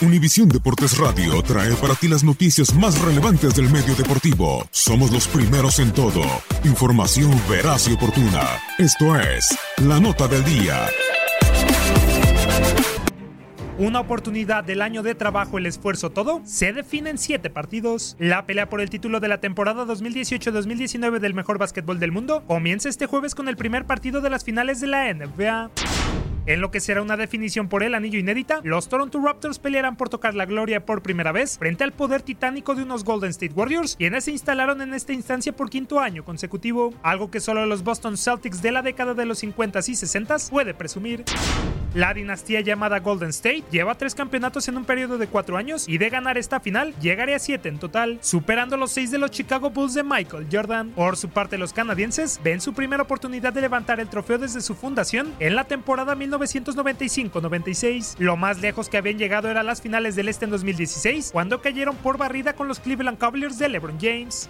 Univisión Deportes Radio trae para ti las noticias más relevantes del medio deportivo. Somos los primeros en todo. Información veraz y oportuna. Esto es La Nota del Día. Una oportunidad del año de trabajo, el esfuerzo, todo, se define en siete partidos. La pelea por el título de la temporada 2018-2019 del mejor básquetbol del mundo comienza este jueves con el primer partido de las finales de la NBA. En lo que será una definición por el anillo inédita, los Toronto Raptors pelearán por tocar la gloria por primera vez frente al poder titánico de unos Golden State Warriors, quienes se instalaron en esta instancia por quinto año consecutivo, algo que solo los Boston Celtics de la década de los 50s y 60s puede presumir. La dinastía llamada Golden State lleva tres campeonatos en un periodo de cuatro años y de ganar esta final llegaría a siete en total, superando los seis de los Chicago Bulls de Michael Jordan. Por su parte, los canadienses ven su primera oportunidad de levantar el trofeo desde su fundación en la temporada 1995-96. Lo más lejos que habían llegado era las finales del Este en 2016, cuando cayeron por barrida con los Cleveland Cavaliers de LeBron James.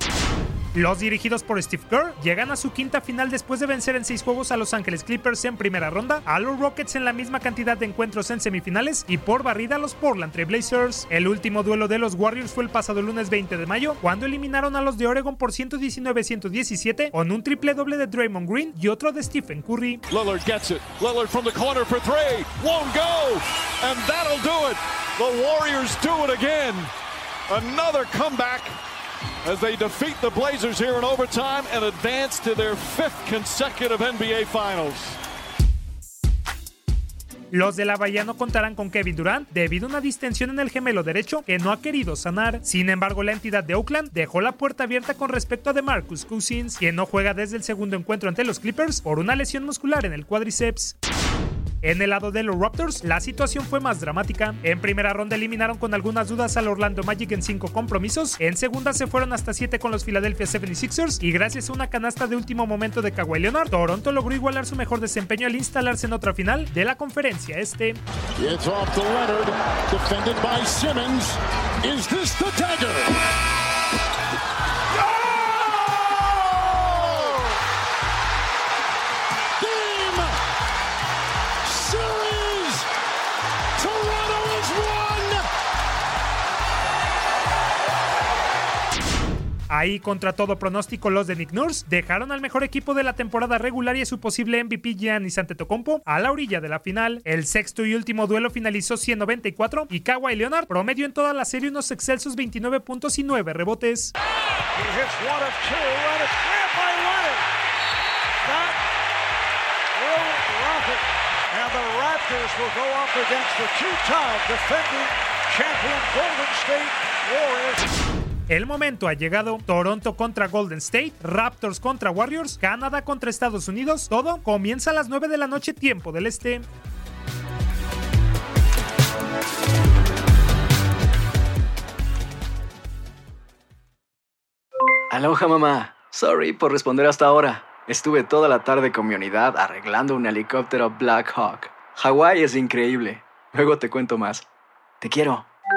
Los dirigidos por Steve Kerr llegan a su quinta final después de vencer en seis juegos a Los Ángeles Clippers en primera ronda, a los Rockets en la misma cantidad de encuentros en semifinales y por barrida a los Portland Trail Blazers. El último duelo de los Warriors fue el pasado lunes 20 de mayo, cuando eliminaron a los de Oregon por 119-117 con un triple doble de Draymond Green y otro de Stephen Curry. Lillard gets it. Lillard from the corner for three. Won't go. And that'll do it. The Warriors do it again. Another comeback Los de la Bahía no contarán con Kevin Durant debido a una distensión en el gemelo derecho que no ha querido sanar. Sin embargo, la entidad de Oakland dejó la puerta abierta con respecto a DeMarcus Cousins, quien no juega desde el segundo encuentro ante los Clippers por una lesión muscular en el cuádriceps. En el lado de los Raptors, la situación fue más dramática. En primera ronda eliminaron con algunas dudas al Orlando Magic en cinco compromisos. En segunda se fueron hasta siete con los Philadelphia 76ers y gracias a una canasta de último momento de Kawhi Leonard, Toronto logró igualar su mejor desempeño al instalarse en otra final de la conferencia este. It's off Leonard, defended by Simmons. Is this the dagger? Ahí, contra todo pronóstico, los de Nick Nurse dejaron al mejor equipo de la temporada regular y a su posible MVP Giannis Antetokounmpo a la orilla de la final. El sexto y último duelo finalizó 194 y Kawhi Leonard promedió en toda la serie unos excelsos 29 puntos y 9 rebotes. El momento ha llegado. Toronto contra Golden State, Raptors contra Warriors, Canadá contra Estados Unidos. Todo comienza a las 9 de la noche tiempo del este. Aloha mamá. Sorry por responder hasta ahora. Estuve toda la tarde con mi unidad arreglando un helicóptero Black Hawk. Hawái es increíble. Luego te cuento más. Te quiero.